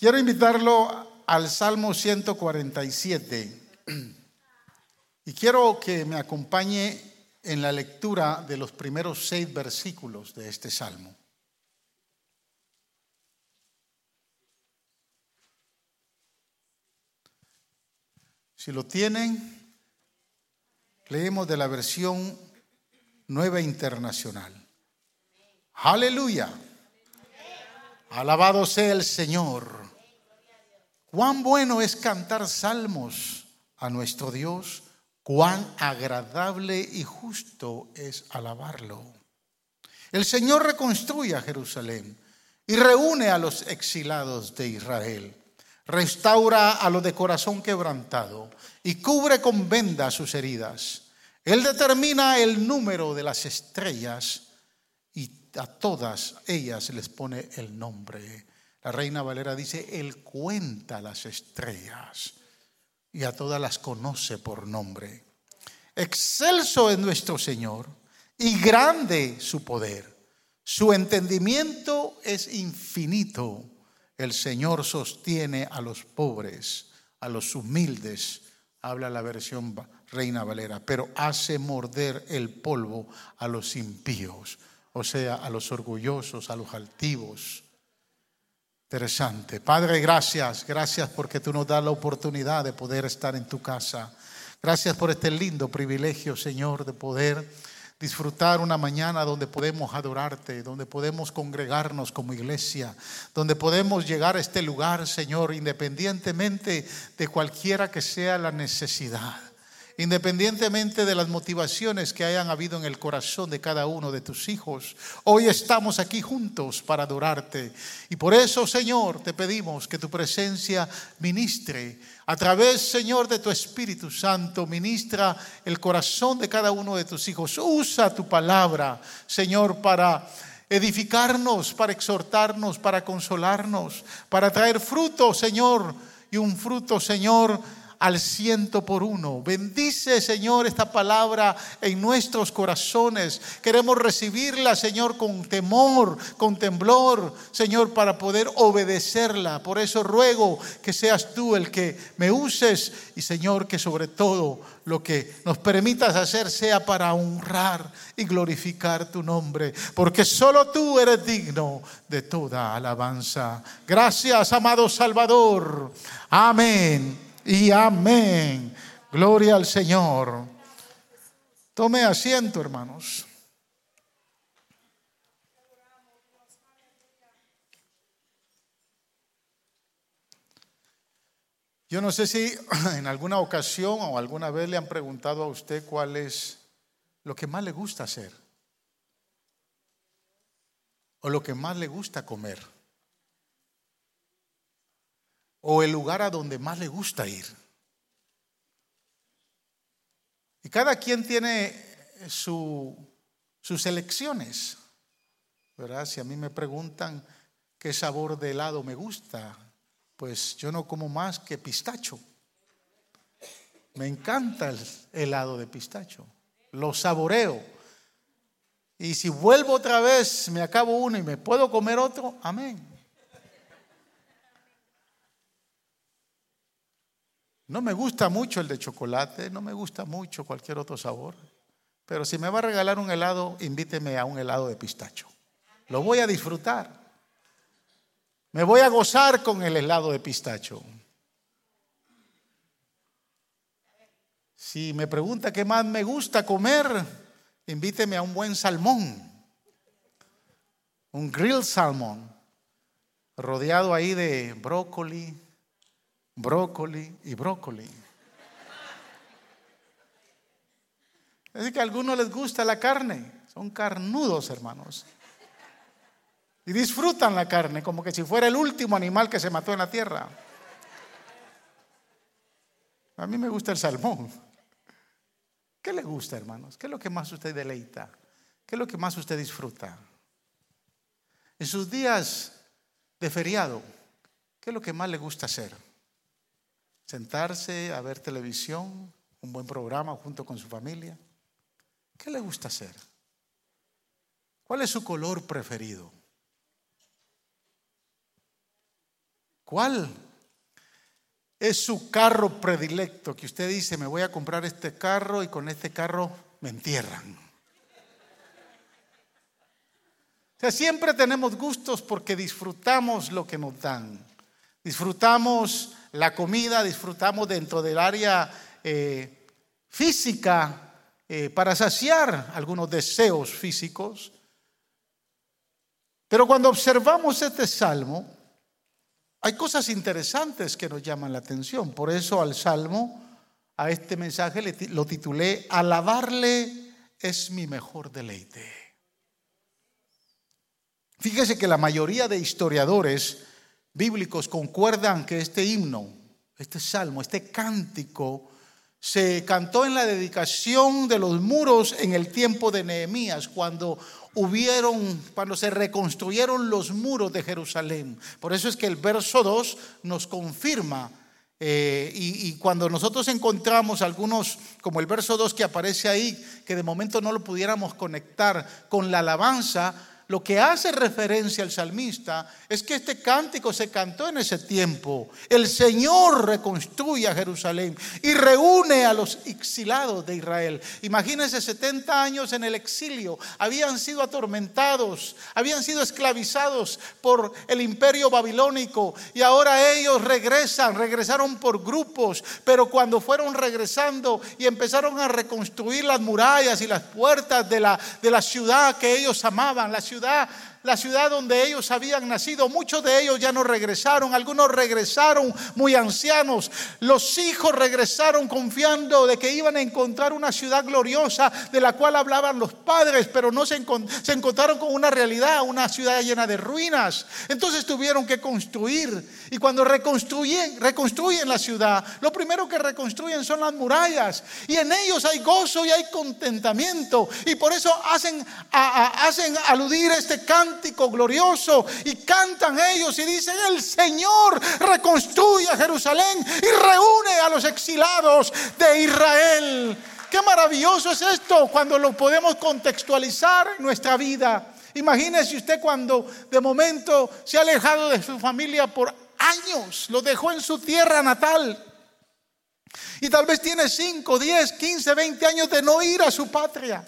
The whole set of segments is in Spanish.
Quiero invitarlo al Salmo 147 y quiero que me acompañe en la lectura de los primeros seis versículos de este Salmo. Si lo tienen, leemos de la versión nueva internacional. Aleluya. Alabado sea el Señor. Cuán bueno es cantar salmos a nuestro Dios, cuán agradable y justo es alabarlo. El Señor reconstruye a Jerusalén y reúne a los exilados de Israel. Restaura a los de corazón quebrantado y cubre con venda sus heridas. Él determina el número de las estrellas y a todas ellas les pone el nombre. La reina Valera dice, Él cuenta las estrellas y a todas las conoce por nombre. Excelso es nuestro Señor y grande su poder. Su entendimiento es infinito. El Señor sostiene a los pobres, a los humildes. Habla la versión Reina Valera, pero hace morder el polvo a los impíos, o sea, a los orgullosos, a los altivos. Interesante. Padre, gracias, gracias porque tú nos das la oportunidad de poder estar en tu casa. Gracias por este lindo privilegio, Señor, de poder disfrutar una mañana donde podemos adorarte, donde podemos congregarnos como iglesia, donde podemos llegar a este lugar, Señor, independientemente de cualquiera que sea la necesidad independientemente de las motivaciones que hayan habido en el corazón de cada uno de tus hijos. Hoy estamos aquí juntos para adorarte. Y por eso, Señor, te pedimos que tu presencia ministre a través, Señor, de tu Espíritu Santo, ministra el corazón de cada uno de tus hijos. Usa tu palabra, Señor, para edificarnos, para exhortarnos, para consolarnos, para traer fruto, Señor, y un fruto, Señor, al ciento por uno. Bendice, Señor, esta palabra en nuestros corazones. Queremos recibirla, Señor, con temor, con temblor, Señor, para poder obedecerla. Por eso ruego que seas tú el que me uses y, Señor, que sobre todo lo que nos permitas hacer sea para honrar y glorificar tu nombre, porque solo tú eres digno de toda alabanza. Gracias, amado Salvador. Amén y amén. Gloria al Señor. Tome asiento, hermanos. Yo no sé si en alguna ocasión o alguna vez le han preguntado a usted cuál es lo que más le gusta hacer o lo que más le gusta comer o el lugar a donde más le gusta ir. Y cada quien tiene sus elecciones. ¿verdad? Si a mí me preguntan qué sabor de helado me gusta, pues yo no como más que pistacho. Me encanta el helado de pistacho. Lo saboreo. Y si vuelvo otra vez, me acabo uno y me puedo comer otro, amén. No me gusta mucho el de chocolate, no me gusta mucho cualquier otro sabor. Pero si me va a regalar un helado, invíteme a un helado de pistacho. Lo voy a disfrutar. Me voy a gozar con el helado de pistacho. Si me pregunta qué más me gusta comer, invíteme a un buen salmón. Un grill salmón, rodeado ahí de brócoli, brócoli y brócoli. Es que a algunos les gusta la carne, son carnudos, hermanos. Y disfrutan la carne como que si fuera el último animal que se mató en la tierra. A mí me gusta el salmón. ¿Qué le gusta, hermanos? ¿Qué es lo que más usted deleita? ¿Qué es lo que más usted disfruta? En sus días de feriado, ¿qué es lo que más le gusta hacer? Sentarse a ver televisión, un buen programa junto con su familia. ¿Qué le gusta hacer? ¿Cuál es su color preferido? ¿Cuál? Es su carro predilecto que usted dice, me voy a comprar este carro y con este carro me entierran. O sea, siempre tenemos gustos porque disfrutamos lo que nos dan. Disfrutamos la comida, disfrutamos dentro del área eh, física eh, para saciar algunos deseos físicos. Pero cuando observamos este salmo, hay cosas interesantes que nos llaman la atención. Por eso al salmo, a este mensaje lo titulé, Alabarle es mi mejor deleite. Fíjese que la mayoría de historiadores bíblicos concuerdan que este himno, este salmo, este cántico, se cantó en la dedicación de los muros en el tiempo de Nehemías, cuando hubieron, cuando se reconstruyeron los muros de Jerusalén. Por eso es que el verso 2 nos confirma. Eh, y, y, cuando nosotros encontramos algunos, como el verso 2 que aparece ahí, que de momento no lo pudiéramos conectar con la alabanza, lo que hace referencia al salmista es que este cántico se cantó en ese tiempo. El Señor reconstruye a Jerusalén y reúne a los exilados de Israel. Imagínense 70 años en el exilio, habían sido atormentados, habían sido esclavizados por el imperio babilónico y ahora ellos regresan, regresaron por grupos, pero cuando fueron regresando y empezaron a reconstruir las murallas y las puertas de la, de la ciudad que ellos amaban, la ciudad ciudad la ciudad donde ellos habían nacido. Muchos de ellos ya no regresaron, algunos regresaron muy ancianos. Los hijos regresaron confiando de que iban a encontrar una ciudad gloriosa de la cual hablaban los padres, pero no se, encontraron con una realidad, una ciudad llena de ruinas. Entonces tuvieron que construir. Y cuando reconstruyen, reconstruyen la ciudad, lo primero que reconstruyen son las murallas. Y en ellos hay gozo y hay contentamiento. Y por eso hacen, hacen aludir este canto glorioso y cantan ellos y dicen, el Señor reconstruye Jerusalén y reúne a los exilados de Israel. Qué maravilloso es esto cuando lo podemos contextualizar en nuestra vida. Imagínese usted cuando de momento se ha alejado de su familia por años, lo dejó en su tierra natal. Y tal vez tiene 5, 10, 15, 20 años de no ir a su patria.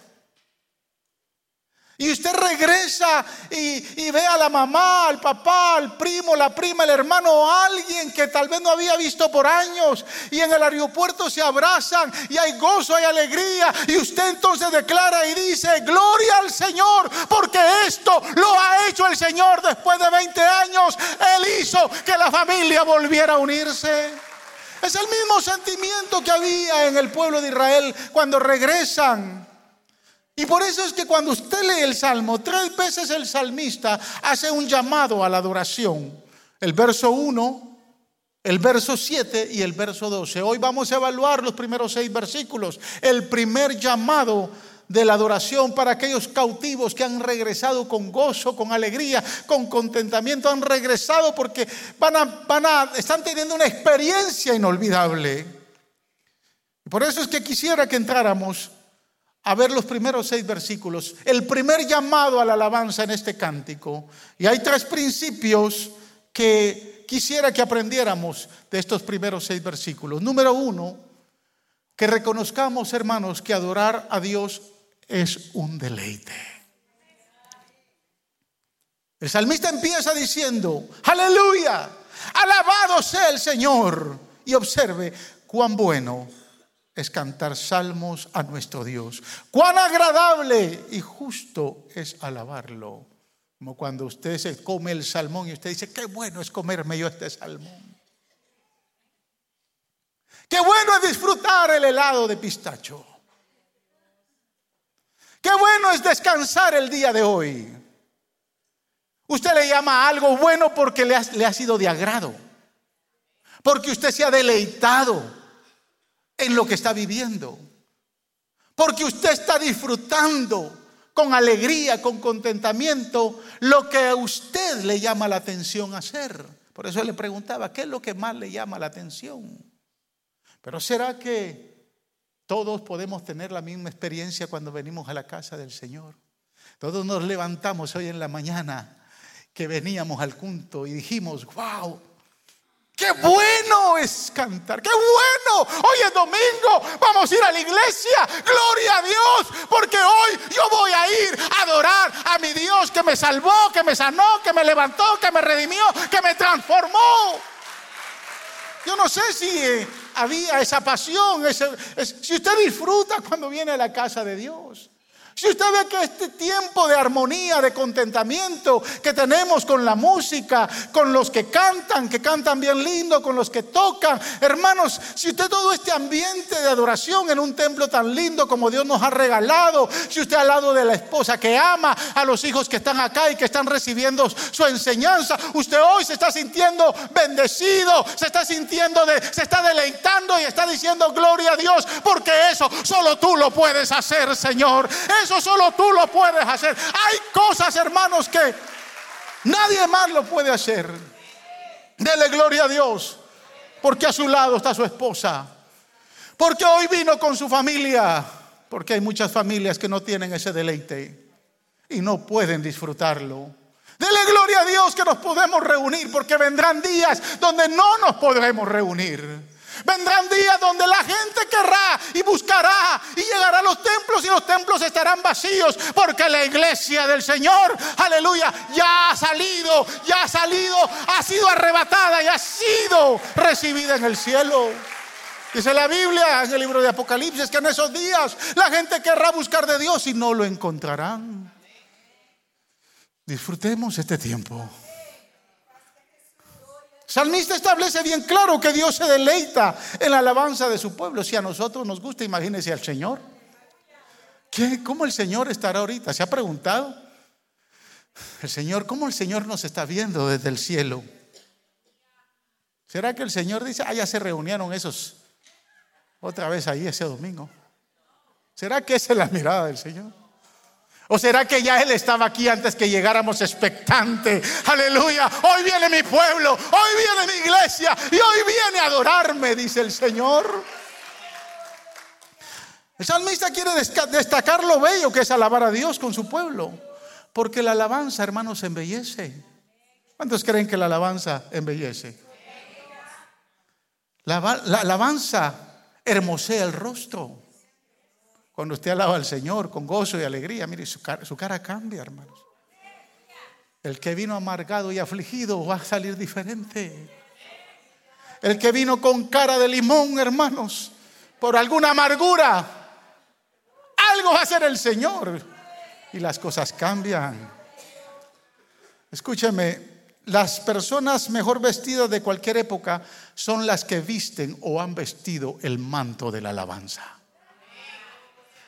Y usted regresa y, ve a la mamá, al papá, al primo, la prima, el hermano alguien que tal vez no había visto por años. Y en el aeropuerto se abrazan y hay gozo, hay alegría. Y usted entonces declara y dice, gloria al Señor, porque esto lo ha hecho el Señor después de 20 años. Él hizo que la familia volviera a unirse. Es el mismo sentimiento que había en el pueblo de Israel cuando regresan y por eso es que cuando usted lee el Salmo, tres veces el salmista hace un llamado a la adoración. El verso 1, el verso 7 y el verso 12. Hoy vamos a evaluar los primeros seis versículos. El primer llamado de la adoración para aquellos cautivos que han regresado con gozo, con alegría, con contentamiento, han regresado porque van van están teniendo una experiencia inolvidable. Por eso es que quisiera que entráramos a ver los primeros seis versículos, el primer llamado a la alabanza en este cántico. Y hay tres principios que quisiera que aprendiéramos de estos primeros seis versículos. Número uno, que reconozcamos, hermanos, que adorar a Dios es un deleite. El salmista empieza diciendo, aleluya, alabado sea el Señor. Y observe cuán bueno es cantar salmos a nuestro Dios. Cuán agradable y justo es alabarlo. Como cuando usted se come el salmón y usted dice, qué bueno es comerme yo este salmón. Qué bueno es disfrutar el helado de pistacho. Qué bueno es descansar el día de hoy. Usted le llama algo bueno porque le ha, le ha sido de agrado. Porque usted se ha deleitado en lo que está viviendo. Porque usted está disfrutando con alegría, con contentamiento, lo que a usted le llama la atención hacer. Por eso le preguntaba, ¿qué es lo que más le llama la atención? Pero ¿será que todos podemos tener la misma experiencia cuando venimos a la casa del Señor? Todos nos levantamos hoy en la mañana que veníamos al culto y dijimos, wow, Qué bueno es cantar, qué bueno. Hoy es domingo, vamos a ir a la iglesia. Gloria a Dios, porque hoy yo voy a ir a adorar a mi Dios que me salvó, que me sanó, que me levantó, que me redimió, que me transformó. Yo no sé si eh, había esa pasión, si usted disfruta cuando viene a la casa de Dios. Si usted ve que este tiempo de armonía, de contentamiento que tenemos con la música, con los que cantan, que cantan bien lindo, con los que tocan, hermanos, si usted todo este ambiente de adoración en un templo tan lindo como Dios nos ha regalado, si usted al lado de la esposa que ama, a los hijos que están acá y que están recibiendo su enseñanza, usted hoy se está sintiendo bendecido, se está sintiendo, de, se está deleitando y está diciendo gloria a Dios, porque eso solo tú lo puedes hacer, Señor. Eso solo tú lo puedes hacer. Hay cosas, hermanos, que nadie más lo puede hacer. Dele gloria a Dios, porque a su lado está su esposa. Porque hoy vino con su familia. Porque hay muchas familias que no tienen ese deleite y no pueden disfrutarlo. Dele gloria a Dios que nos podemos reunir, porque vendrán días donde no nos podremos reunir. Vendrán días donde la gente querrá y buscará y llegará a los templos y los templos estarán vacíos porque la iglesia del Señor, aleluya, ya ha salido, ya ha salido, ha sido arrebatada y ha sido recibida en el cielo. Dice la Biblia en el libro de Apocalipsis que en esos días la gente querrá buscar de Dios y no lo encontrarán. Disfrutemos este tiempo. Salmista establece bien claro que Dios se deleita en la alabanza de su pueblo. Si a nosotros nos gusta, imagínese al Señor. ¿Qué, ¿Cómo el Señor estará ahorita? ¿Se ha preguntado? El Señor, ¿cómo el Señor nos está viendo desde el cielo? ¿Será que el Señor dice, ah, ya se reunieron esos otra vez ahí ese domingo? ¿Será que esa es la mirada del Señor? ¿O será que ya Él estaba aquí antes que llegáramos expectante? Aleluya. Hoy viene mi pueblo, hoy viene mi iglesia y hoy viene a adorarme, dice el Señor. El salmista quiere destacar lo bello que es alabar a Dios con su pueblo. Porque la alabanza, hermanos, embellece. ¿Cuántos creen que la alabanza embellece? La, la alabanza hermosea el rostro. Cuando usted alaba al Señor con gozo y alegría, mire, su cara, cambia, hermanos. El que vino amargado y afligido va a salir diferente. El que vino con cara de limón, hermanos, por alguna amargura, algo va a hacer el Señor. Y las cosas cambian. Escúcheme, las personas mejor vestidas de cualquier época son las que visten o han vestido el manto de la alabanza.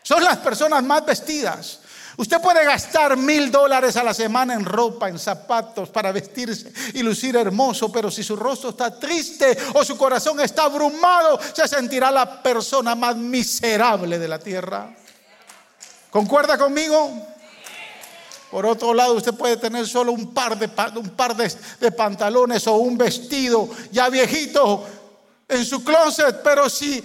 Son las personas más vestidas. Usted puede gastar mil dólares a la semana en ropa, en zapatos, para vestirse y lucir hermoso, pero si su rostro está triste o su corazón está abrumado, se sentirá la persona más miserable de la tierra. ¿Concuerda conmigo? Por otro lado, usted puede tener solo un par de, un par de, pantalones o un vestido ya viejito en su closet, pero si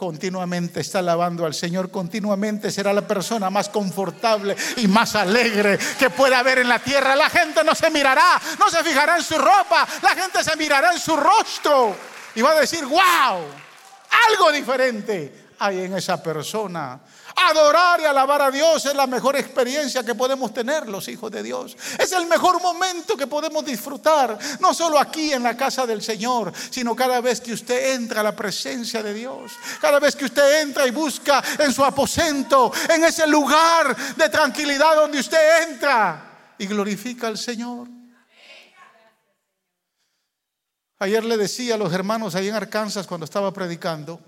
continuamente está alabando al Señor, continuamente será la persona más confortable y más alegre que pueda haber en la tierra. La gente no se mirará, no se fijará en su ropa, la gente se mirará en su rostro y va a decir, wow, algo diferente hay en esa persona. Adorar y alabar a Dios es la mejor experiencia que podemos tener los hijos de Dios. Es el mejor momento que podemos disfrutar, no solo aquí en la casa del Señor, sino cada vez que usted entra a la presencia de Dios, cada vez que usted entra y busca en su aposento, en ese lugar de tranquilidad donde usted entra y glorifica al Señor. Ayer le decía a los hermanos ahí en Arkansas cuando estaba predicando,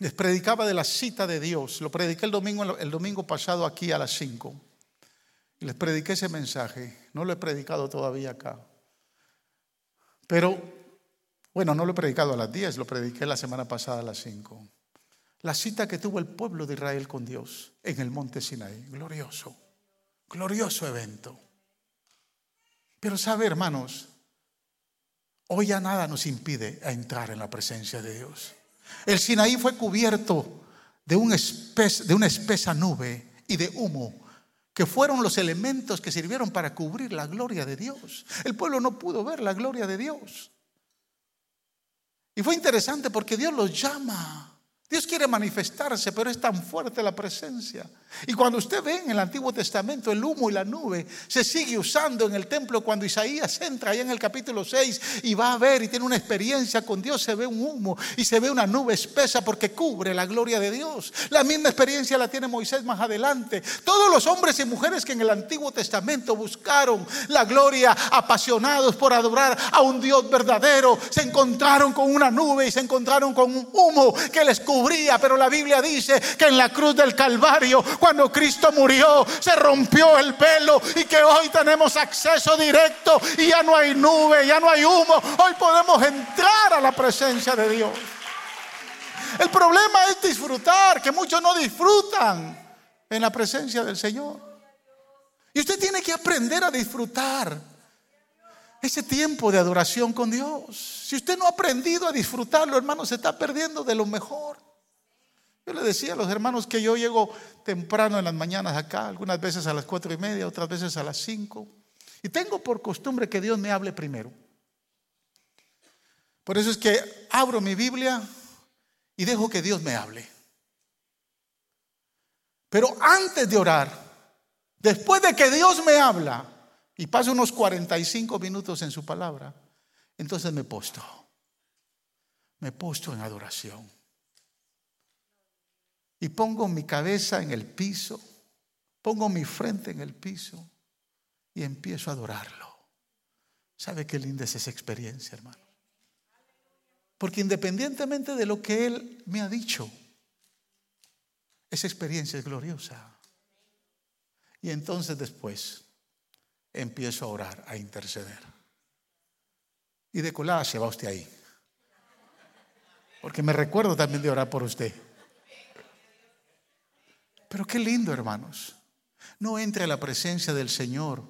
les predicaba de la cita de Dios. Lo prediqué el domingo, el domingo pasado aquí a las 5. Y les prediqué ese mensaje. No lo he predicado todavía acá. Pero, bueno, no lo he predicado a las 10, lo prediqué la semana pasada a las 5. La cita que tuvo el pueblo de Israel con Dios en el monte Sinaí. Glorioso, glorioso evento. Pero sabe, hermanos, hoy ya nada nos impide entrar en la presencia de Dios. El Sinaí fue cubierto de, una espesa nube y de humo, que fueron los elementos que sirvieron para cubrir la gloria de Dios. El pueblo no pudo ver la gloria de Dios. Y fue interesante porque Dios los llama. Dios quiere manifestarse, pero es tan fuerte la presencia. Y cuando usted ve en el Antiguo Testamento el humo y la nube, se sigue usando en el templo cuando Isaías entra ahí en el capítulo 6 y va a ver y tiene una experiencia con Dios, se ve un humo y se ve una nube espesa porque cubre la gloria de Dios. La misma experiencia la tiene Moisés más adelante. Todos los hombres y mujeres que en el Antiguo Testamento buscaron la gloria, apasionados por adorar a un Dios verdadero, se encontraron con una nube y se encontraron con un humo que les cubre pero la Biblia dice que en la cruz del Calvario, cuando Cristo murió, se rompió el velo y que hoy tenemos acceso directo y ya no hay nube, ya no hay humo. Hoy podemos entrar a la presencia de Dios. El problema es disfrutar, que muchos no disfrutan en la presencia del Señor. Y usted tiene que aprender a disfrutar ese tiempo de adoración con Dios. Si usted no ha aprendido a disfrutarlo, hermano, se está perdiendo de lo mejor. Yo le decía a los hermanos que yo llego temprano en las mañanas acá, algunas veces a las cuatro y media, otras veces a las cinco. Y tengo por costumbre que Dios me hable primero. Por eso es que abro mi Biblia y dejo que Dios me hable. Pero antes de orar, después de que Dios me habla y paso unos 45 minutos en su palabra, entonces me posto. Me posto en adoración y pongo mi cabeza en el piso, pongo mi frente en el piso y empiezo a adorarlo. ¿Sabe qué linda es esa experiencia, hermano? Porque independientemente de lo que Él me ha dicho, esa experiencia es gloriosa. Y entonces después empiezo a orar, a interceder. Y de colada se va usted ahí. Porque me recuerdo también de orar por usted. Pero qué lindo, hermanos. No entre a la presencia del Señor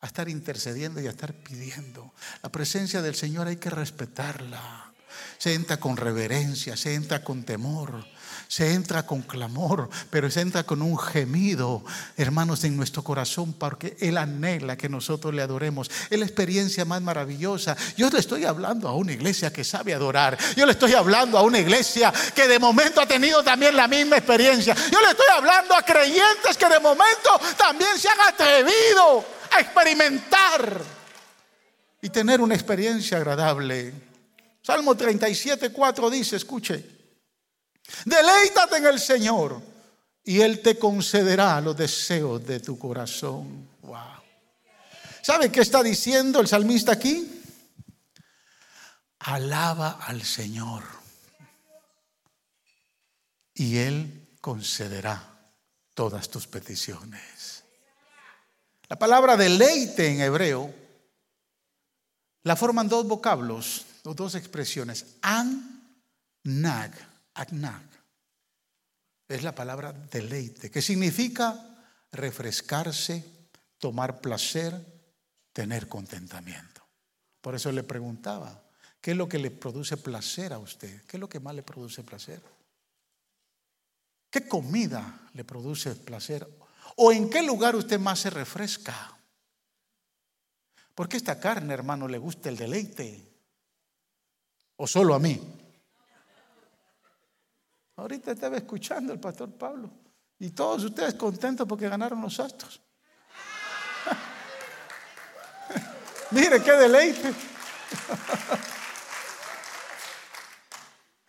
a estar intercediendo y a estar pidiendo. La presencia del Señor hay que respetarla. Se entra con reverencia, se entra con temor, se entra con clamor, pero se entra con un gemido, hermanos, en nuestro corazón, porque Él anhela que nosotros le adoremos. Es la experiencia más maravillosa. Yo le estoy hablando a una iglesia que sabe adorar. Yo le estoy hablando a una iglesia que de momento ha tenido también la misma experiencia. Yo le estoy hablando a creyentes que de momento también se han atrevido a experimentar y tener una experiencia agradable. Salmo 37, 4 dice, escuche, Deleítate en el Señor y Él te concederá los deseos de tu corazón. Wow. ¿Sabe qué está diciendo el salmista aquí? Alaba al Señor y Él concederá todas tus peticiones. La palabra deleite en hebreo la forman dos vocablos, dos expresiones, an, nag Agnag. Es la palabra deleite, que significa refrescarse, tomar placer, tener contentamiento. Por eso le preguntaba, ¿qué es lo que le produce placer a usted? ¿Qué es lo que más le produce placer? ¿Qué comida le produce placer? ¿O en qué lugar usted más se refresca? Porque esta carne, hermano, le gusta el deleite. ¿O solo a mí? Ahorita estaba escuchando el pastor Pablo y todos ustedes contentos porque ganaron los astros. Mire qué deleite.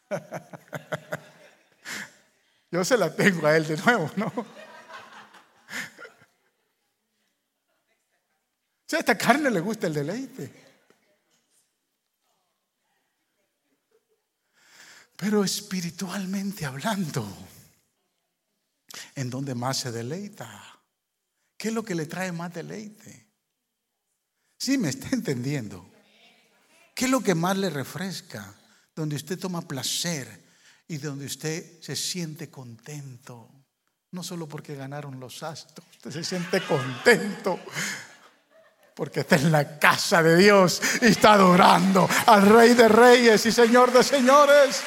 Yo se la tengo a él de nuevo, ¿no? Si a esta carne le gusta el deleite. Pero espiritualmente hablando, ¿en dónde más se deleita? ¿Qué es lo que le trae más deleite? Sí, me está entendiendo. ¿Qué es lo que más le refresca? Donde usted toma placer y donde usted se siente contento. No solo porque ganaron los astros, usted se siente contento porque está en la casa de Dios y está adorando al Rey de Reyes y Señor de Señores.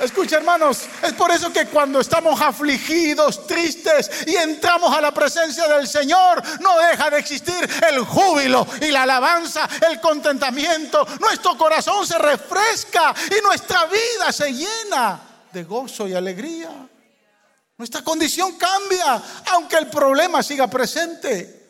Escucha hermanos, es por eso que cuando estamos afligidos, tristes y entramos a la presencia del Señor, no deja de existir el júbilo y la alabanza, el contentamiento. Nuestro corazón se refresca y nuestra vida se llena de gozo y alegría. Nuestra condición cambia, aunque el problema siga presente.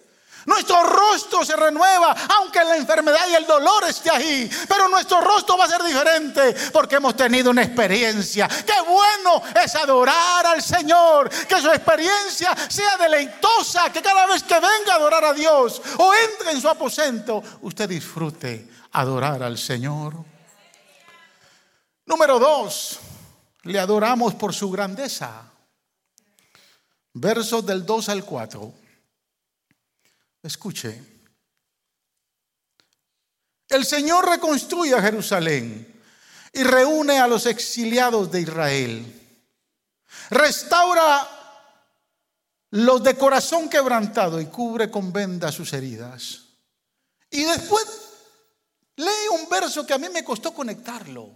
Nuestro rostro se renueva, aunque la enfermedad y el dolor esté ahí. Pero nuestro rostro va a ser diferente porque hemos tenido una experiencia. Qué bueno es adorar al Señor. Que su experiencia sea deleitosa. Que cada vez que venga a adorar a Dios o entre en su aposento, usted disfrute adorar al Señor. Número dos, le adoramos por su grandeza. Versos del 2 al 4. Escuche. El Señor reconstruye a Jerusalén y reúne a los exiliados de Israel. Restaura los de corazón quebrantado y cubre con venda sus heridas. Y después lee un verso que a mí me costó conectarlo.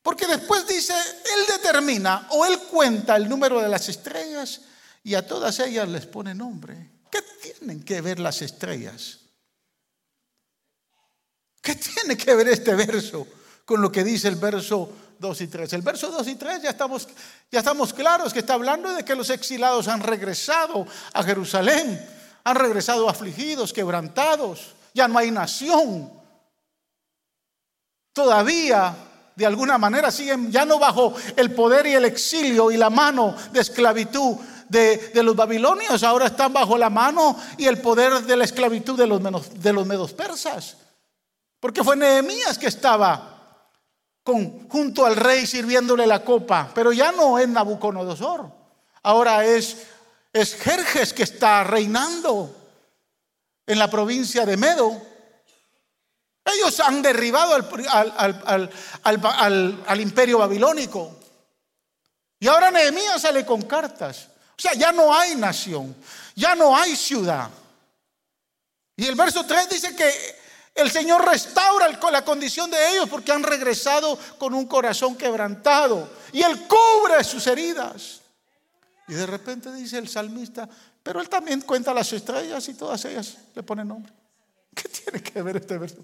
Porque después dice, Él determina o Él cuenta el número de las estrellas y a todas ellas les pone nombre. ¿Qué tienen que ver las estrellas? ¿Qué tiene que ver este verso con lo que dice el verso 2 y 3? El verso 2 y 3 ya estamos, ya estamos claros que está hablando de que los exilados han regresado a Jerusalén, han regresado afligidos, quebrantados, ya no hay nación. Todavía de alguna manera siguen ya no bajo el poder y el exilio y la mano de esclavitud, de, los babilonios, ahora están bajo la mano y el poder de la esclavitud de los, menos, de los medos persas. Porque fue Nehemías que estaba junto al rey sirviéndole la copa, pero ya no es Nabucodonosor, ahora es, es Jerjes que está reinando en la provincia de Medo. Ellos han derribado al, al, imperio babilónico. Y ahora Nehemías sale con cartas. O sea, ya no hay nación, ya no hay ciudad. Y el verso 3 dice que el Señor restaura la condición de ellos porque han regresado con un corazón quebrantado. Y Él cubre sus heridas. Y de repente dice el salmista, pero Él también cuenta las estrellas y todas ellas le ponen nombre. ¿Qué tiene que ver este verso?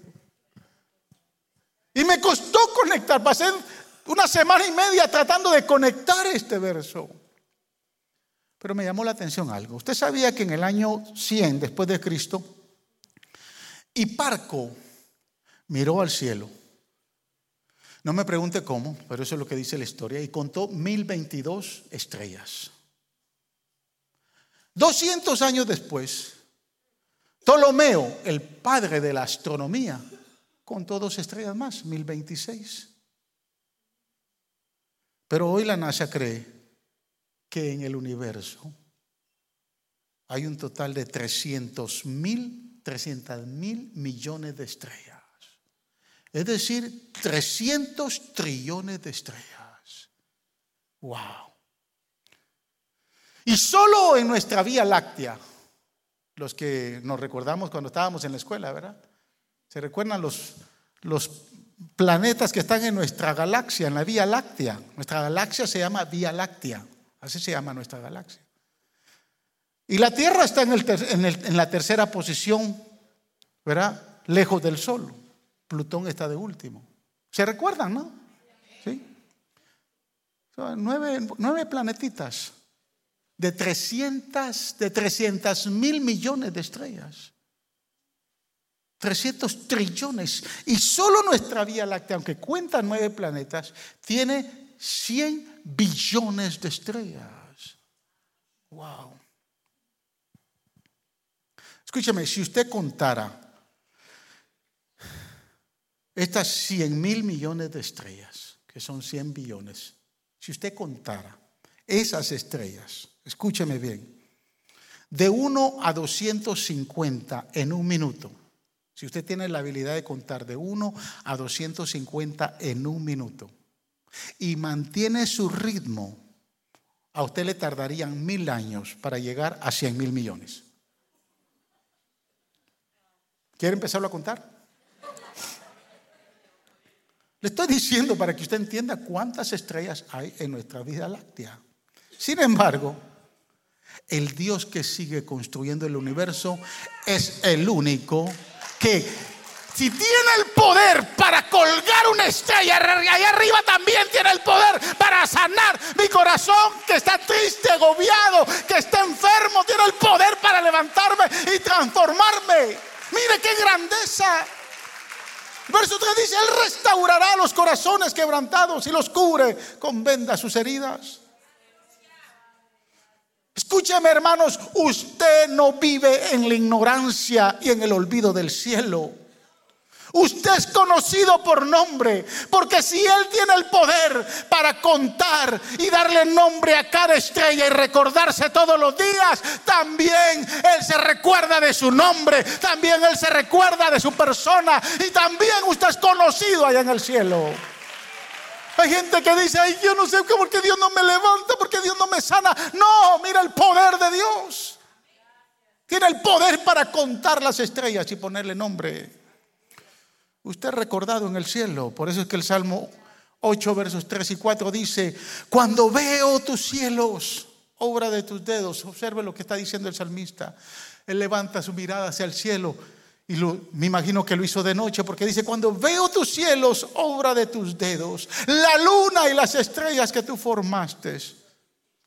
Y me costó conectar, pasé una semana y media tratando de conectar este verso. Pero me llamó la atención algo. Usted sabía que en el año 100 después de Cristo, Hiparco miró al cielo. No me pregunte cómo, pero eso es lo que dice la historia. Y contó 1022 estrellas. 200 años después, Ptolomeo, el padre de la astronomía, contó dos estrellas más, 1026. Pero hoy la NASA cree que en el universo hay un total de 300 mil, 300 mil millones de estrellas. Es decir, 300 trillones de estrellas. ¡Wow! Y solo en nuestra Vía Láctea, los que nos recordamos cuando estábamos en la escuela, ¿verdad? ¿Se recuerdan los, los planetas que están en nuestra galaxia, en la Vía Láctea? Nuestra galaxia se llama Vía Láctea. Así se llama nuestra galaxia. Y la Tierra está en, la tercera posición, ¿verdad? Lejos del Sol. Plutón está de último. ¿Se recuerdan, no? Sí. Son nueve, planetitas de 300, de 300 mil millones de estrellas. 300 trillones. Y solo nuestra Vía Láctea, aunque cuenta nueve planetas, tiene 100 billones de estrellas. Wow. Escúchame, si usted contara estas 100 mil millones de estrellas, que son 100 billones, si usted contara esas estrellas, escúcheme bien, de 1 a 250 en un minuto, si usted tiene la habilidad de contar de 1 a 250 en un minuto, y mantiene su ritmo, a usted le tardarían mil años para llegar a 100 mil millones. ¿Quiere empezarlo a contar? Le estoy diciendo para que usted entienda cuántas estrellas hay en nuestra vida láctea. Sin embargo, el Dios que sigue construyendo el universo es el único que si tiene el poder para colgar una estrella, allá arriba también tiene el poder para sanar mi corazón que está triste, agobiado, que está enfermo. Tiene el poder para levantarme y transformarme. Mire qué grandeza. Verso 3 dice, Él restaurará los corazones quebrantados y los cubre con vendas sus heridas. Escúcheme hermanos, usted no vive en la ignorancia y en el olvido del cielo. Usted es conocido por nombre, porque si Él tiene el poder para contar y darle nombre a cada estrella y recordarse todos los días, también Él se recuerda de su nombre, también Él se recuerda de su persona y también usted es conocido allá en el cielo. Hay gente que dice, ay, yo no sé por qué Dios no me levanta, porque Dios no me sana. No, mira el poder de Dios. Tiene el poder para contar las estrellas y ponerle nombre. Usted es recordado en el cielo. Por eso es que el Salmo 8, versos 3 y 4 dice, cuando veo tus cielos, obra de tus dedos, observe lo que está diciendo el salmista. Él levanta su mirada hacia el cielo y me imagino que lo hizo de noche porque dice, cuando veo tus cielos, obra de tus dedos, la luna y las estrellas que tú formaste,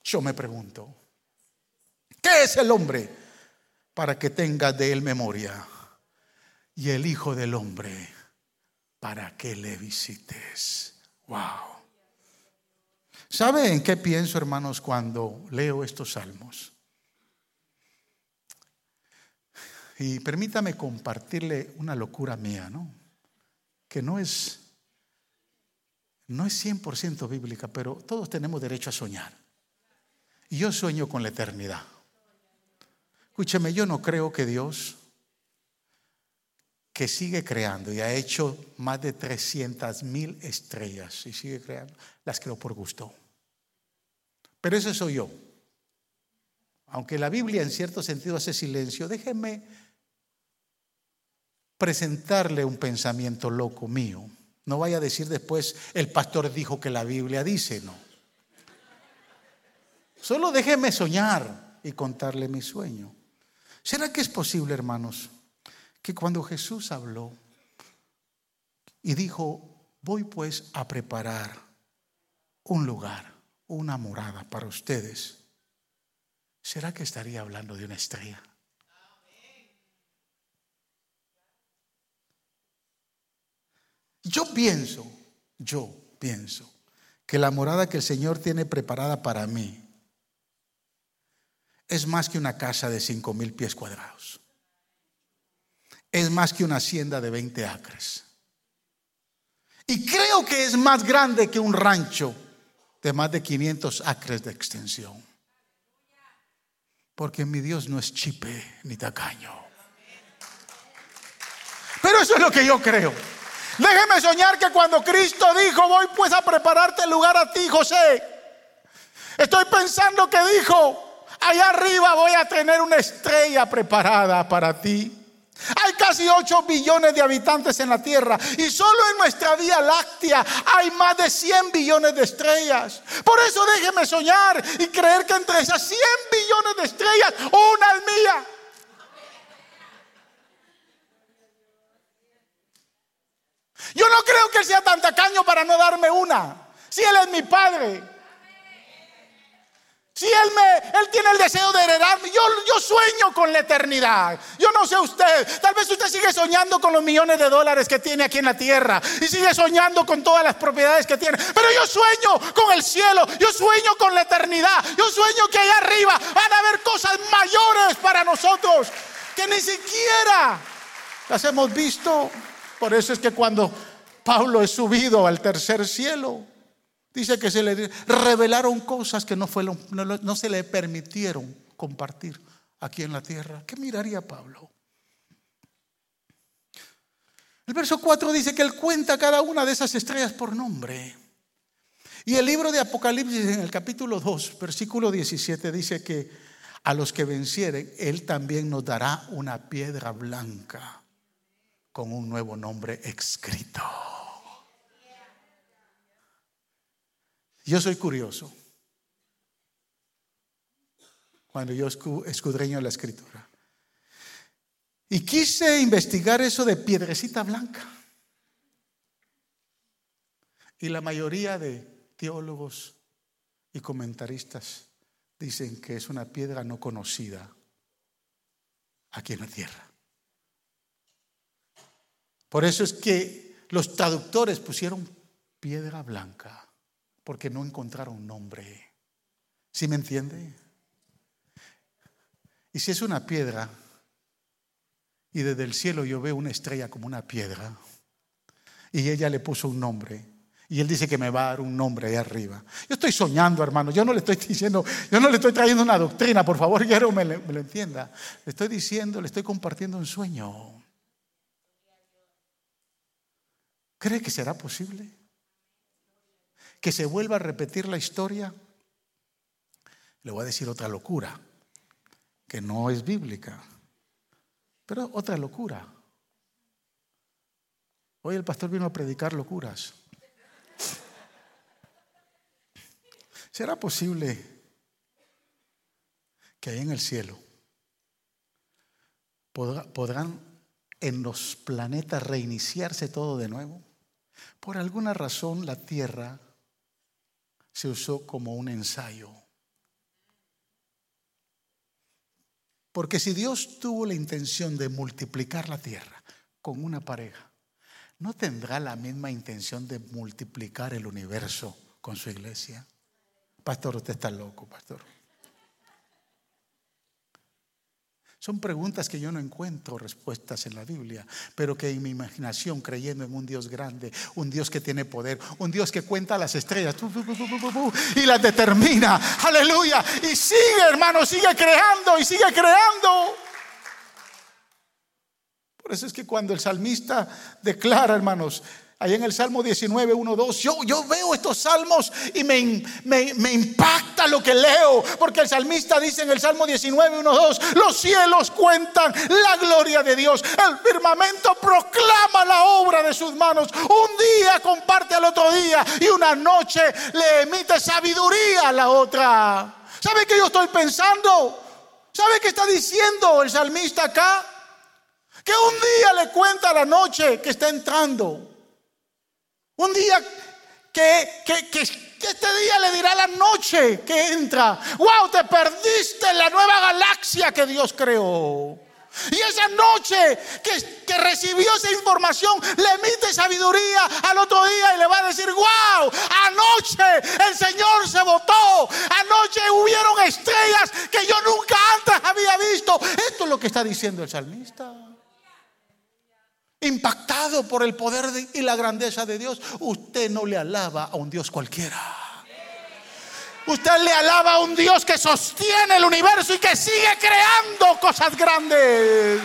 yo me pregunto, ¿qué es el hombre para que tenga de él memoria? Y el Hijo del Hombre para que le visites. Wow. ¿Sabe en qué pienso, hermanos, cuando leo estos salmos? Y permítame compartirle una locura mía, ¿no? Que no es no es 100% bíblica, pero todos tenemos derecho a soñar. Y yo sueño con la eternidad. Escúcheme, yo no creo que Dios que sigue creando y ha hecho más de 300 mil estrellas y sigue creando, las creo por gusto. Pero eso soy yo. Aunque la Biblia en cierto sentido hace silencio, déjenme presentarle un pensamiento loco mío. No vaya a decir después, el pastor dijo que la Biblia dice, no. Solo déjeme soñar y contarle mi sueño. ¿Será que es posible, hermanos? Que cuando Jesús habló y dijo, voy pues a preparar un lugar, una morada para ustedes, ¿será que estaría hablando de una estrella? Yo pienso, yo pienso que la morada que el Señor tiene preparada para mí es más que una casa de cinco mil pies cuadrados es más que una hacienda de 20 acres. Y creo que es más grande que un rancho de más de 500 acres de extensión. Porque mi Dios no es chipe ni tacaño. Pero eso es lo que yo creo. Déjeme soñar que cuando Cristo dijo, voy pues a prepararte el lugar a ti, José. Estoy pensando que dijo, allá arriba voy a tener una estrella preparada para ti. Casi 8 billones de habitantes en la Tierra y solo en nuestra Vía Láctea hay más de 100 billones de estrellas. Por eso déjeme soñar y creer que entre esas 100 billones de estrellas, una es mía. Yo no creo que sea tan tacaño para no darme una. Si Él es mi Padre. Si él, me, él tiene el deseo de heredarme, yo, yo sueño con la eternidad. Yo no sé usted, tal vez usted sigue soñando con los millones de dólares que tiene aquí en la tierra y sigue soñando con todas las propiedades que tiene. Pero yo sueño con el cielo, yo sueño con la eternidad, yo sueño que allá arriba van a haber cosas mayores para nosotros que ni siquiera las hemos visto. Por eso es que cuando Pablo es subido al tercer cielo, Dice que se le revelaron cosas que no, no, se le permitieron compartir aquí en la tierra. ¿Qué miraría Pablo? El verso 4 dice que él cuenta cada una de esas estrellas por nombre. Y el libro de Apocalipsis en el capítulo 2, versículo 17 dice que a los que vencieren, él también nos dará una piedra blanca con un nuevo nombre escrito. Yo soy curioso cuando yo escudreño la escritura. Y quise investigar eso de piedrecita blanca. Y la mayoría de teólogos y comentaristas dicen que es una piedra no conocida aquí en la tierra. Por eso es que los traductores pusieron piedra blanca, porque no encontraron nombre. ¿Sí me entiende? Y si es una piedra, y desde el cielo yo veo una estrella como una piedra, y ella le puso un nombre, y él dice que me va a dar un nombre ahí arriba. Yo estoy soñando, hermano. Yo no le estoy diciendo, yo no le estoy trayendo una doctrina, por favor, quiero me, me lo entienda. Le estoy diciendo, le estoy compartiendo un sueño. ¿Cree que será posible? ¿Que se vuelva a repetir la historia? Le voy a decir otra locura, que no es bíblica, pero otra locura. Hoy el pastor vino a predicar locuras. ¿Será posible que ahí en el cielo podrán en los planetas reiniciarse todo de nuevo? Por alguna razón la Tierra se usó como un ensayo. Porque si Dios tuvo la intención de multiplicar la Tierra con una pareja, ¿no tendrá la misma intención de multiplicar el universo con su iglesia? Pastor, usted está loco, pastor. Son preguntas que yo no encuentro respuestas en la Biblia, pero que en mi imaginación, creyendo en un Dios grande, un Dios que tiene poder, un Dios que cuenta las estrellas y las determina, aleluya, y sigue hermano, sigue creando y sigue creando. Por eso es que cuando el salmista declara, hermanos, Ahí en el Salmo 19, 1, 2, yo, veo estos salmos y me, me, impacta lo que leo, porque el salmista dice en el Salmo 19, 1, 2, los cielos cuentan la gloria de Dios, el firmamento proclama la obra de sus manos, un día comparte al otro día y una noche le emite sabiduría a la otra. ¿Sabe qué yo estoy pensando? ¿Sabe qué está diciendo el salmista acá? Que un día le cuenta la noche que está entrando. Un día que, este día le dirá la noche que entra, wow, te perdiste la nueva galaxia que Dios creó. Y esa noche que, que, recibió esa información le emite sabiduría al otro día y le va a decir, wow, anoche el Señor se votó, anoche hubieron estrellas que yo nunca antes había visto. Esto es lo que está diciendo el salmista impactado por el poder y la grandeza de Dios, usted no le alaba a un Dios cualquiera. Usted le alaba a un Dios que sostiene el universo y que sigue creando cosas grandes.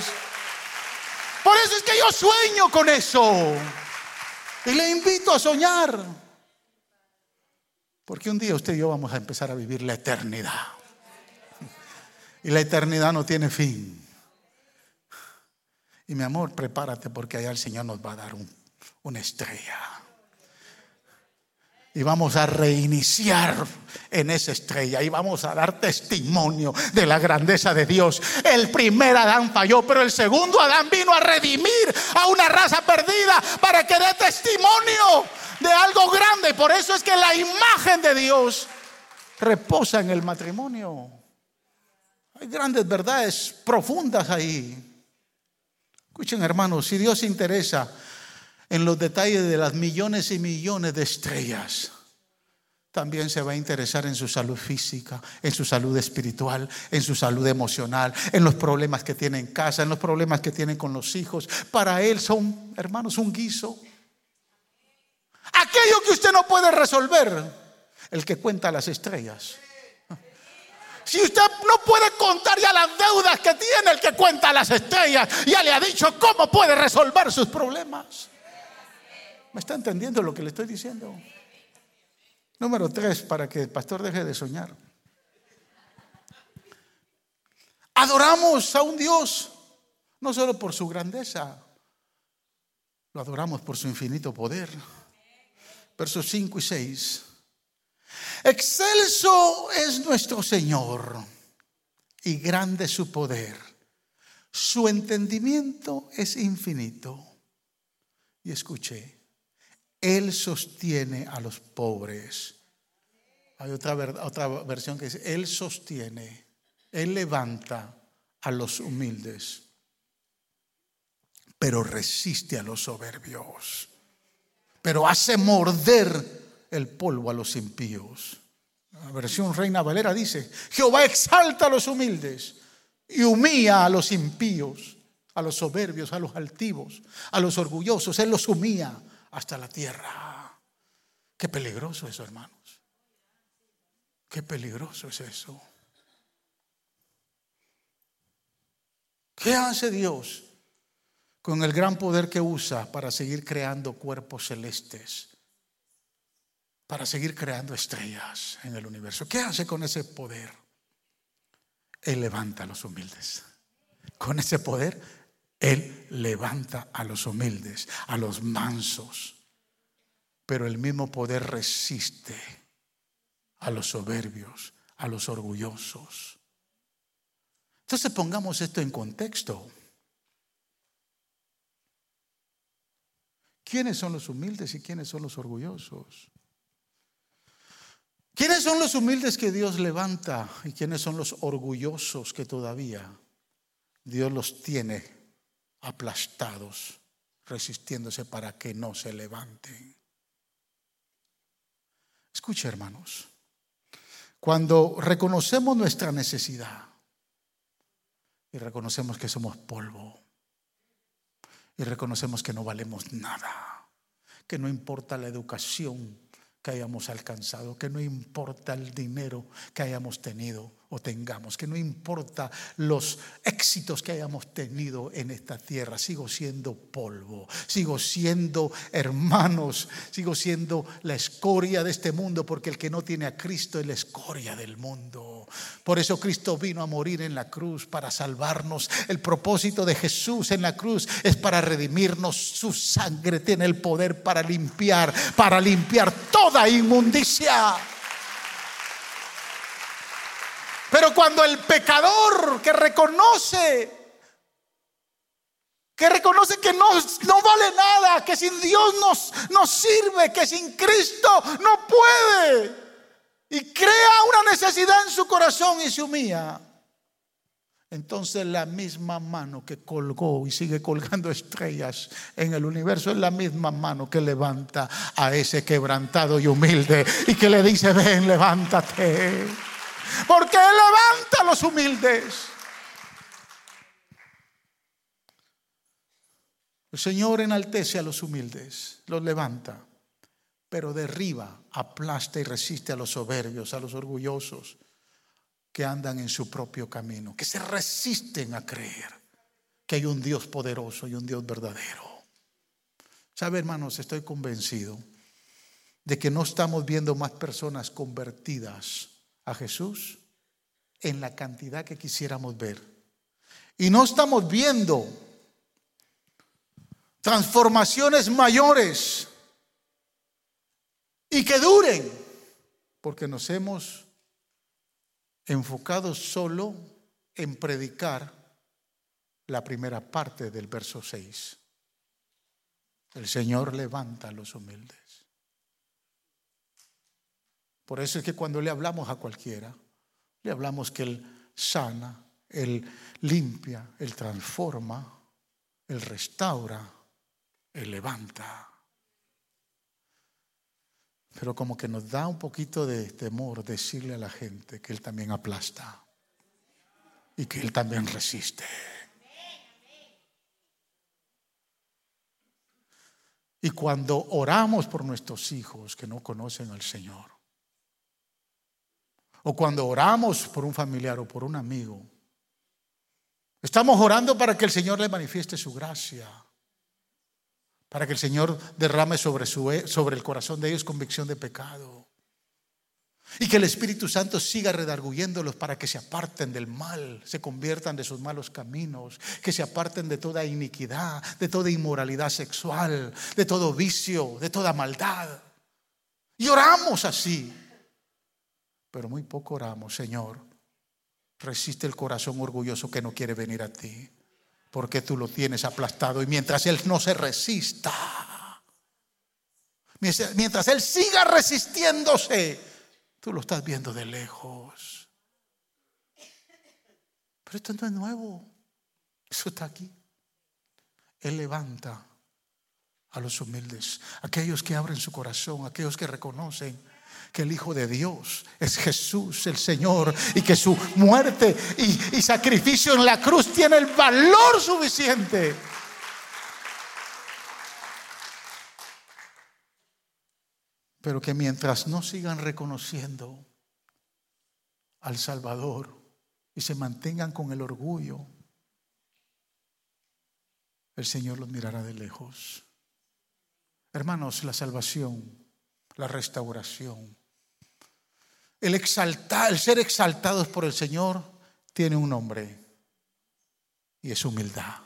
Por eso es que yo sueño con eso. Y le invito a soñar. Porque un día usted y yo vamos a empezar a vivir la eternidad. Y la eternidad no tiene fin. Y mi amor, prepárate porque allá el Señor nos va a dar una estrella. Y vamos a reiniciar en esa estrella y vamos a dar testimonio de la grandeza de Dios. El primer Adán falló, pero el segundo Adán vino a redimir a una raza perdida para que dé testimonio de algo grande. Por eso es que la imagen de Dios reposa en el matrimonio. Hay grandes verdades profundas ahí. Escuchen hermanos, si Dios se interesa en los detalles de las millones y millones de estrellas, también se va a interesar en su salud física, en su salud espiritual, en su salud emocional, en los problemas que tiene en casa, en los problemas que tiene con los hijos. Para Él son, hermanos, un guiso. Aquello que usted no puede resolver, el que cuenta las estrellas. Si usted no puede contar ya las deudas que tiene, el que cuenta las estrellas ya le ha dicho cómo puede resolver sus problemas. ¿Me está entendiendo lo que le estoy diciendo? Número tres, para que el pastor deje de soñar. Adoramos a un Dios, no solo por su grandeza, lo adoramos por su infinito poder. Versos 5 y 6. Excelso es nuestro Señor y grande su poder. Su entendimiento es infinito. Y escuché, Él sostiene a los pobres. Hay otra, otra versión que dice, Él sostiene, Él levanta a los humildes, pero resiste a los soberbios, pero hace morder el polvo a los impíos. La versión Reina Valera dice, Jehová exalta a los humildes y humilla a los impíos, a los soberbios, a los altivos, a los orgullosos. Él los humilla hasta la tierra. Qué peligroso eso, hermanos. Qué peligroso es eso. ¿Qué hace Dios con el gran poder que usa para seguir creando cuerpos celestes? Para seguir creando estrellas en el universo. ¿Qué hace con ese poder? Él levanta a los humildes. Con ese poder, Él levanta a los humildes, a los mansos. Pero el mismo poder resiste a los soberbios, a los orgullosos. Entonces pongamos esto en contexto. ¿Quiénes son los humildes y quiénes son los orgullosos? ¿Quiénes son los humildes que Dios levanta y quiénes son los orgullosos que todavía Dios los tiene aplastados, resistiéndose para que no se levanten? Escucha, hermanos, cuando reconocemos nuestra necesidad, y reconocemos que somos polvo y reconocemos que no valemos nada, que no importa la educación que hayamos alcanzado, que no importa el dinero que hayamos tenido, o tengamos, que no importa los éxitos que hayamos tenido en esta tierra, sigo siendo polvo, sigo siendo hermanos, sigo siendo la escoria de este mundo, porque el que no tiene a Cristo es la escoria del mundo. Por eso Cristo vino a morir en la cruz para salvarnos. El propósito de Jesús en la cruz es para redimirnos. Su sangre tiene el poder para limpiar, para limpiar toda inmundicia. Pero cuando el pecador que reconoce, que reconoce que no, no vale nada, que sin Dios nos, nos sirve, que sin Cristo no puede, y crea una necesidad en su corazón y se humilla, entonces la misma mano que colgó y sigue colgando estrellas en el universo es la misma mano que levanta a ese quebrantado y humilde y que le dice, ven, levántate. Porque Él levanta a los humildes. El Señor enaltece a los humildes, los levanta, pero derriba, aplasta y resiste a los soberbios, a los orgullosos que andan en su propio camino, que se resisten a creer que hay un Dios poderoso y un Dios verdadero. ¿Sabe, hermanos? Estoy convencido de que no estamos viendo más personas convertidas a Jesús en la cantidad que quisiéramos ver. Y no estamos viendo transformaciones mayores y que duren, porque nos hemos enfocado solo en predicar la primera parte del verso 6. El Señor levanta a los humildes. Por eso es que cuando le hablamos a cualquiera, le hablamos que Él sana, Él limpia, Él transforma, Él restaura, Él levanta. Pero como que nos da un poquito de temor decirle a la gente que Él también aplasta y que Él también resiste. Y cuando oramos por nuestros hijos que no conocen al Señor, o cuando oramos por un familiar o por un amigo, estamos orando para que el Señor le manifieste su gracia, para que el Señor derrame sobre, su, sobre el corazón de ellos convicción de pecado. Y que el Espíritu Santo siga redarguyéndolos para que se aparten del mal, se conviertan de sus malos caminos, que se aparten de toda iniquidad, de toda inmoralidad sexual, de todo vicio, de toda maldad. Y oramos así. Pero muy poco oramos, Señor. Resiste el corazón orgulloso que no quiere venir a ti, porque tú lo tienes aplastado y mientras Él no se resista, mientras Él siga resistiéndose, tú lo estás viendo de lejos. Pero esto no es nuevo, eso está aquí. Él levanta a los humildes, aquellos que abren su corazón, aquellos que reconocen que el Hijo de Dios es Jesús el Señor y que su muerte y, sacrificio en la cruz tiene el valor suficiente. Pero que mientras no sigan reconociendo al Salvador y se mantengan con el orgullo, el Señor los mirará de lejos. Hermanos, la salvación, la restauración, el ser exaltados por el Señor tiene un nombre y es humildad,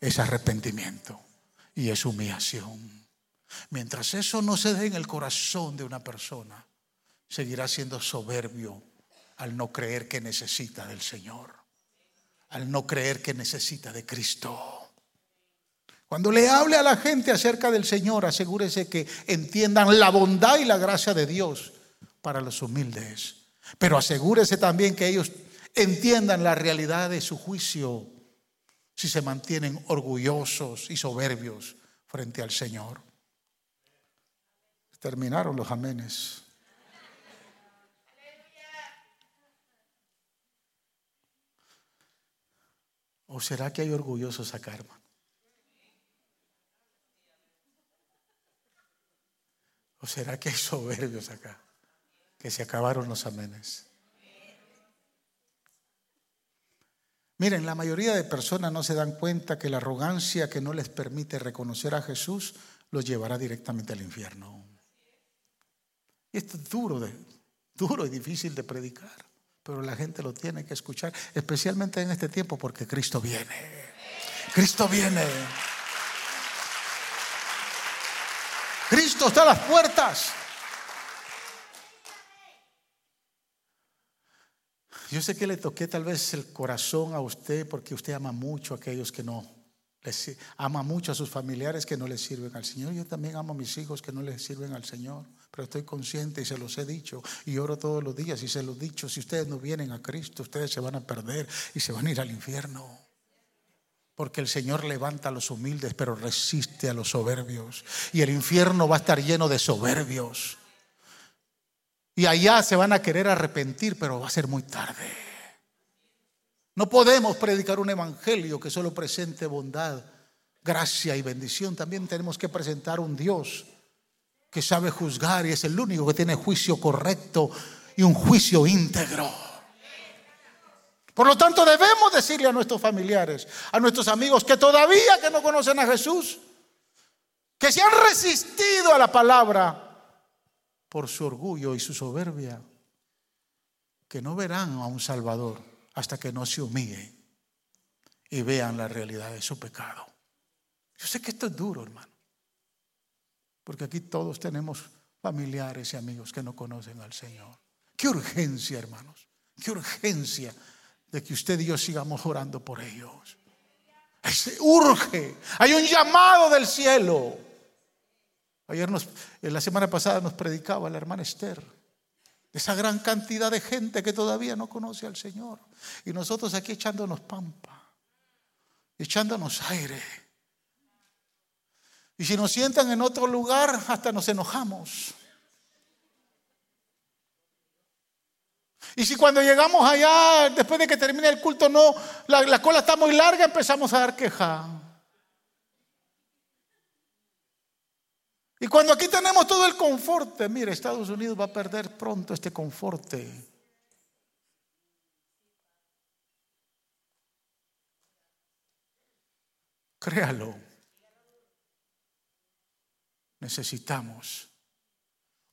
es arrepentimiento y es humillación. Mientras eso no se dé en el corazón de una persona, seguirá siendo soberbio al no creer que necesita del Señor, al no creer que necesita de Cristo. Cuando le hable a la gente acerca del Señor, asegúrese que entiendan la bondad y la gracia de Dios para los humildes. Pero asegúrese también que ellos entiendan la realidad de su juicio si se mantienen orgullosos y soberbios frente al Señor. Terminaron los amenes. ¿O será que hay orgullosos acá, hermano? ¿O será que hay soberbios acá? Que se acabaron los amenes. Miren, la mayoría de personas no se dan cuenta que la arrogancia que no les permite reconocer a Jesús los llevará directamente al infierno. Y esto es duro, duro y difícil de predicar, pero la gente lo tiene que escuchar, especialmente en este tiempo, porque Cristo viene. Cristo viene. Cristo está a las puertas. Yo sé que le toqué tal vez el corazón a usted porque usted ama mucho a aquellos que no, ama mucho a sus familiares que no le sirven al Señor. Yo también amo a mis hijos que no les sirven al Señor, pero estoy consciente y se los he dicho y oro todos los días y se los he dicho, si ustedes no vienen a Cristo, ustedes se van a perder y se van a ir al infierno. Porque el Señor levanta a los humildes, pero resiste a los soberbios. Y el infierno va a estar lleno de soberbios. Y allá se van a querer arrepentir, pero va a ser muy tarde. No podemos predicar un evangelio que solo presente bondad, gracia y bendición. También tenemos que presentar un Dios que sabe juzgar y es el único que tiene juicio correcto y un juicio íntegro. Por lo tanto, debemos decirle a nuestros familiares, a nuestros amigos que todavía que no conocen a Jesús, que se han resistido a la palabra por su orgullo y su soberbia, que no verán a un Salvador hasta que no se humillen y vean la realidad de su pecado. Yo sé que esto es duro, hermano, porque aquí todos tenemos familiares y amigos que no conocen al Señor. Qué urgencia, hermanos, qué urgencia de que usted y yo sigamos orando por ellos. Se urge. Hay un llamado del cielo. Ayer nos, la semana pasada nos predicaba la hermana Esther. Esa gran cantidad de gente que todavía no conoce al Señor. Y nosotros aquí echándonos pampa, echándonos aire. Y si nos sientan en otro lugar, hasta nos enojamos. Y si cuando llegamos allá, después de que termine el culto, no, la, cola está muy larga, empezamos a dar queja. Y cuando aquí tenemos todo el confort, mire, Estados Unidos va a perder pronto este confort. Créalo. Necesitamos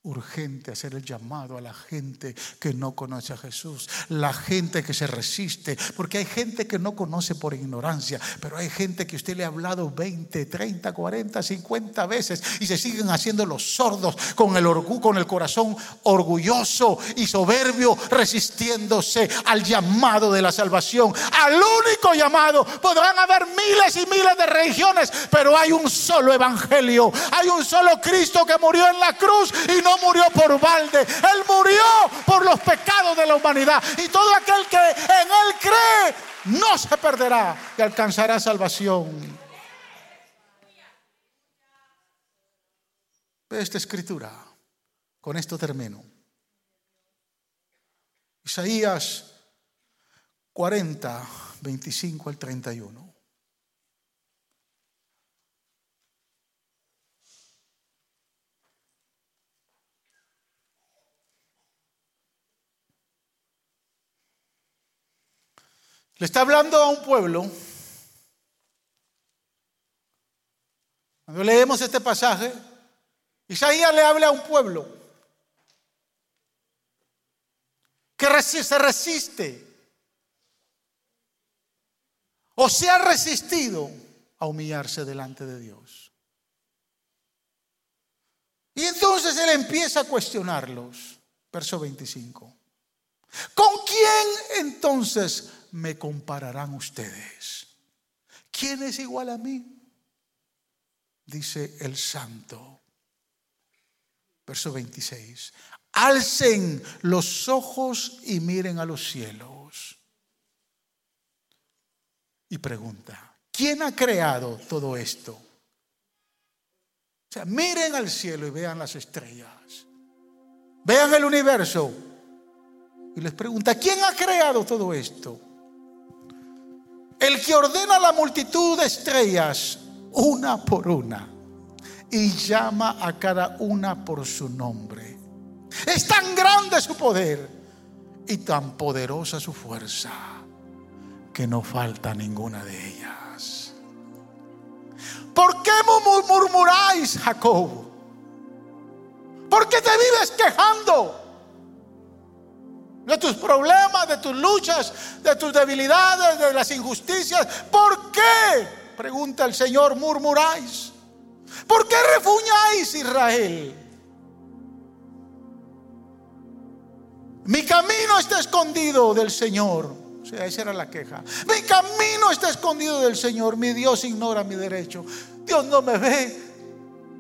urgente hacer el llamado a la gente que no conoce a Jesús, la gente que se resiste, porque hay gente que no conoce por ignorancia, pero hay gente que usted le ha hablado 20, 30, 40, 50 veces y se siguen haciendo los sordos con el orgullo, con el corazón orgulloso y soberbio, resistiéndose al llamado de la salvación, al único llamado. Podrán haber miles y miles de religiones, pero hay un solo evangelio, hay un solo Cristo que murió en la cruz y no murió por balde, Él murió por los pecados de la humanidad. Y todo aquel que en Él cree no se perderá y alcanzará salvación. Esta escritura, con esto termino. Isaías 40, 25 al 31. Le está hablando a un pueblo. Cuando leemos este pasaje, Isaías le habla a un pueblo que se resiste o se ha resistido a humillarse delante de Dios. Y entonces él empieza a cuestionarlos. Verso 25. ¿Con quién entonces me compararán ustedes? ¿Quién es igual a mí? Dice el santo. Verso 26. Alcen los ojos y miren a los cielos. Y pregunta, ¿quién ha creado todo esto? O sea, miren al cielo y vean las estrellas. Vean el universo. Y les pregunta, ¿quién ha creado todo esto? El que ordena la multitud de estrellas una por una y llama a cada una por su nombre. Es tan grande su poder y tan poderosa su fuerza que no falta ninguna de ellas. ¿Por qué murmuráis, Jacob? ¿Por qué te vives quejando? De tus problemas, de tus luchas, de tus debilidades, de las injusticias. ¿Por qué? Pregunta el Señor, murmuráis. ¿Por qué refuñáis Israel? Mi camino está escondido del Señor. O sea, esa era la queja. Mi camino está escondido del Señor. Mi Dios ignora mi derecho. Dios no me ve.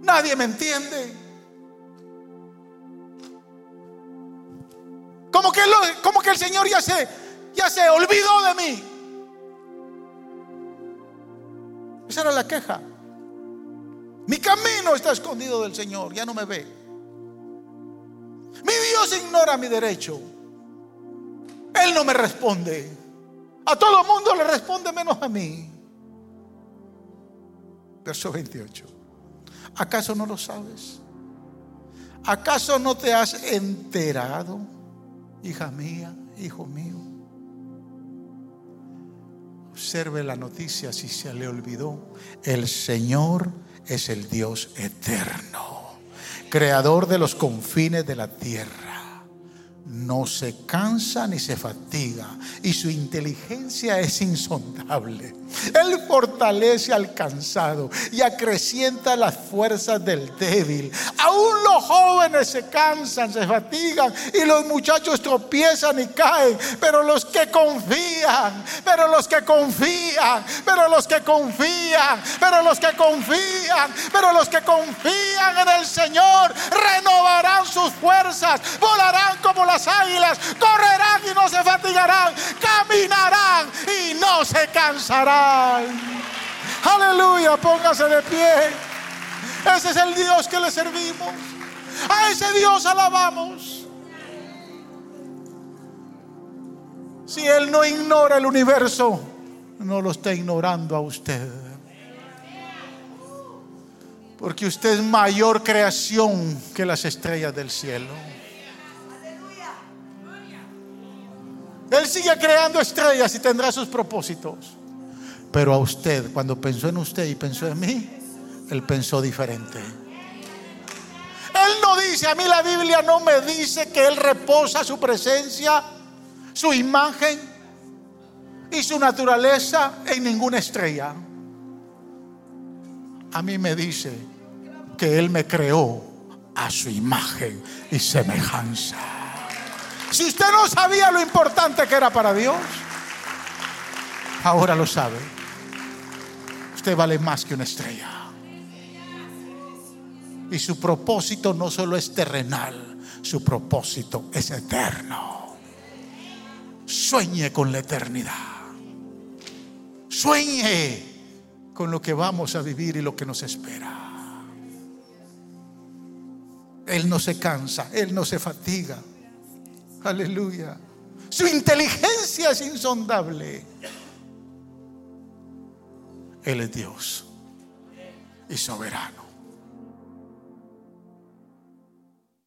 Nadie me entiende. Como que, como que el Señor ya se, ya se olvidó de mí. Esa era la queja. Mi camino está escondido del Señor, ya no me ve. Mi Dios ignora mi derecho. Él no me responde. A todo el mundo le responde menos a mí. Verso 28. ¿Acaso no lo sabes? ¿Acaso no te has enterado? Hija mía, hijo mío. Observe la noticia si se le olvidó. El Señor es el Dios eterno, creador de los confines de la tierra no se cansa ni se fatiga y su inteligencia es insondable. Él fortalece al cansado y acrecienta las fuerzas del débil. Aún los jóvenes se cansan, se fatigan y los muchachos tropiezan y caen, pero los que confían, pero los que confían, pero los que confían, pero los que confían, pero los que confían en el Señor renovarán sus fuerzas, volarán como las águilas, correrán y no se fatigarán, caminarán y no se cansarán. Aleluya, póngase de pie. Ese es el Dios que le servimos. A ese Dios alabamos. Si Él no ignora el universo, no lo está ignorando a usted. Porque usted es mayor creación que las estrellas del cielo. Él sigue creando estrellas y tendrá sus propósitos. Pero a usted, cuando pensó en usted y pensó en mí, Él pensó diferente. Él no dice, a mí la Biblia no me dice que Él reposa su presencia, su imagen y su naturaleza en ninguna estrella. A mí me dice que Él me creó a su imagen y semejanza. Si usted no sabía lo importante que era para Dios, ahora lo sabe. Usted vale más que una estrella. Y su propósito no solo es terrenal, su propósito es eterno. Sueñe con la eternidad. Sueñe con lo que vamos a vivir y lo que nos espera. Él no se cansa, Él no se fatiga. Aleluya. Su inteligencia es insondable. Él es Dios y soberano.